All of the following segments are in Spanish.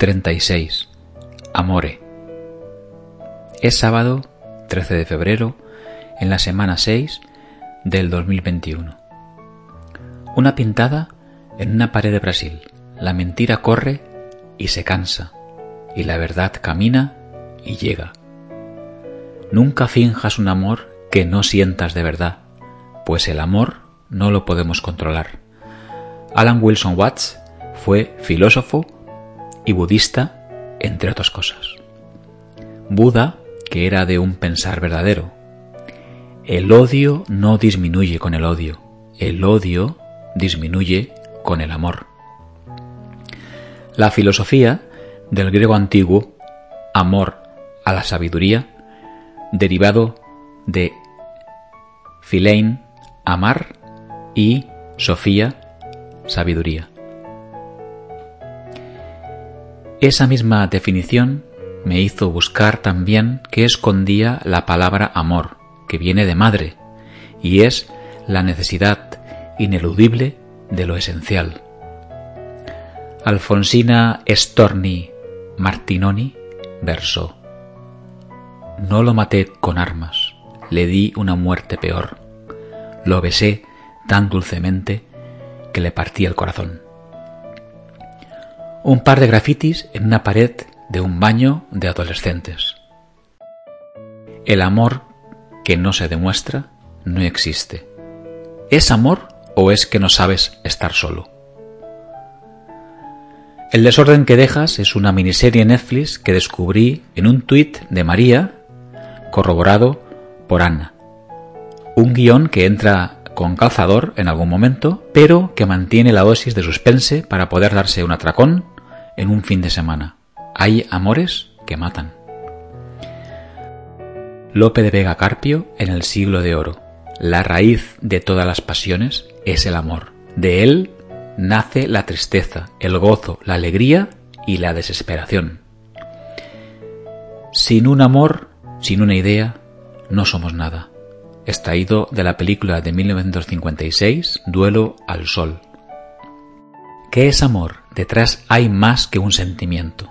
36. Amore. Es sábado 13 de febrero en la semana 6 del 2021. Una pintada en una pared de Brasil. La mentira corre y se cansa, y la verdad camina y llega. Nunca finjas un amor que no sientas de verdad, pues el amor no lo podemos controlar. Alan Wilson Watts fue filósofo y budista, entre otras cosas. Buda, que era de un pensar verdadero. El odio no disminuye con el odio, el odio disminuye con el amor. La filosofía del griego antiguo, amor a la sabiduría, derivado de philein, amar, y sofía, sabiduría. Esa misma definición me hizo buscar también qué escondía la palabra amor, que viene de madre, y es la necesidad ineludible de lo esencial. Alfonsina Storni Martinoni versó No lo maté con armas, le di una muerte peor. Lo besé tan dulcemente que le partí el corazón un par de grafitis en una pared de un baño de adolescentes. El amor que no se demuestra no existe. ¿Es amor o es que no sabes estar solo? El desorden que dejas es una miniserie Netflix que descubrí en un tuit de María, corroborado por Ana. Un guion que entra con calzador en algún momento, pero que mantiene la dosis de suspense para poder darse un atracón en un fin de semana. Hay amores que matan. Lope de Vega Carpio en el siglo de oro. La raíz de todas las pasiones es el amor. De él nace la tristeza, el gozo, la alegría y la desesperación. Sin un amor, sin una idea, no somos nada. Extraído de la película de 1956, Duelo al Sol. ¿Qué es amor? Detrás hay más que un sentimiento.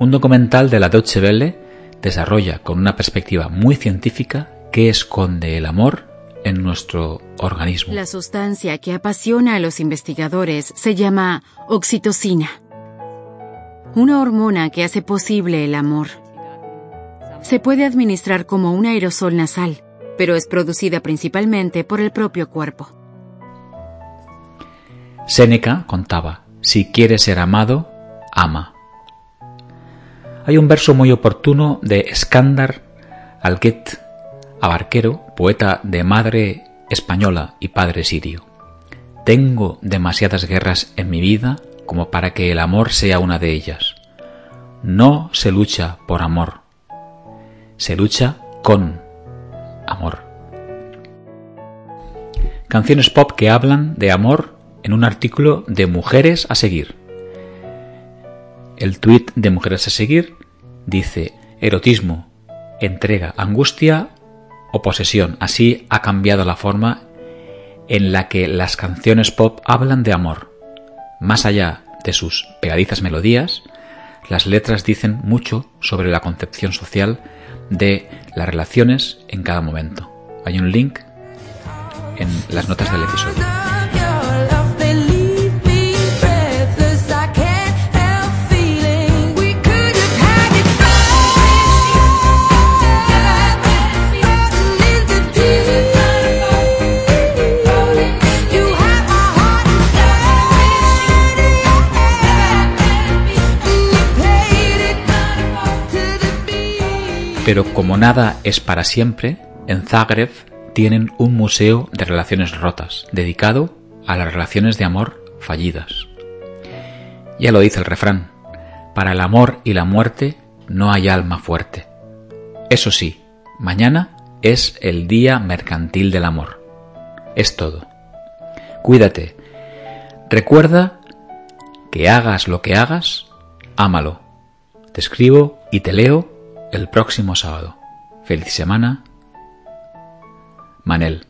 Un documental de la Deutsche Welle desarrolla con una perspectiva muy científica qué esconde el amor en nuestro organismo. La sustancia que apasiona a los investigadores se llama oxitocina, una hormona que hace posible el amor. Se puede administrar como un aerosol nasal, pero es producida principalmente por el propio cuerpo. Séneca contaba, si quieres ser amado, ama. Hay un verso muy oportuno de Escándar Alquet, abarquero, poeta de madre española y padre sirio. Tengo demasiadas guerras en mi vida como para que el amor sea una de ellas. No se lucha por amor, se lucha con amor. Canciones pop que hablan de amor en un artículo de Mujeres a Seguir. El tuit de Mujeres a Seguir dice erotismo, entrega, angustia o posesión. Así ha cambiado la forma en la que las canciones pop hablan de amor. Más allá de sus pegadizas melodías, las letras dicen mucho sobre la concepción social de las relaciones en cada momento. Hay un link en las notas del episodio. Pero como nada es para siempre, en Zagreb tienen un museo de relaciones rotas, dedicado a las relaciones de amor fallidas. Ya lo dice el refrán, para el amor y la muerte no hay alma fuerte. Eso sí, mañana es el día mercantil del amor. Es todo. Cuídate. Recuerda que hagas lo que hagas, ámalo. Te escribo y te leo el próximo sábado. Feliz semana. Manel.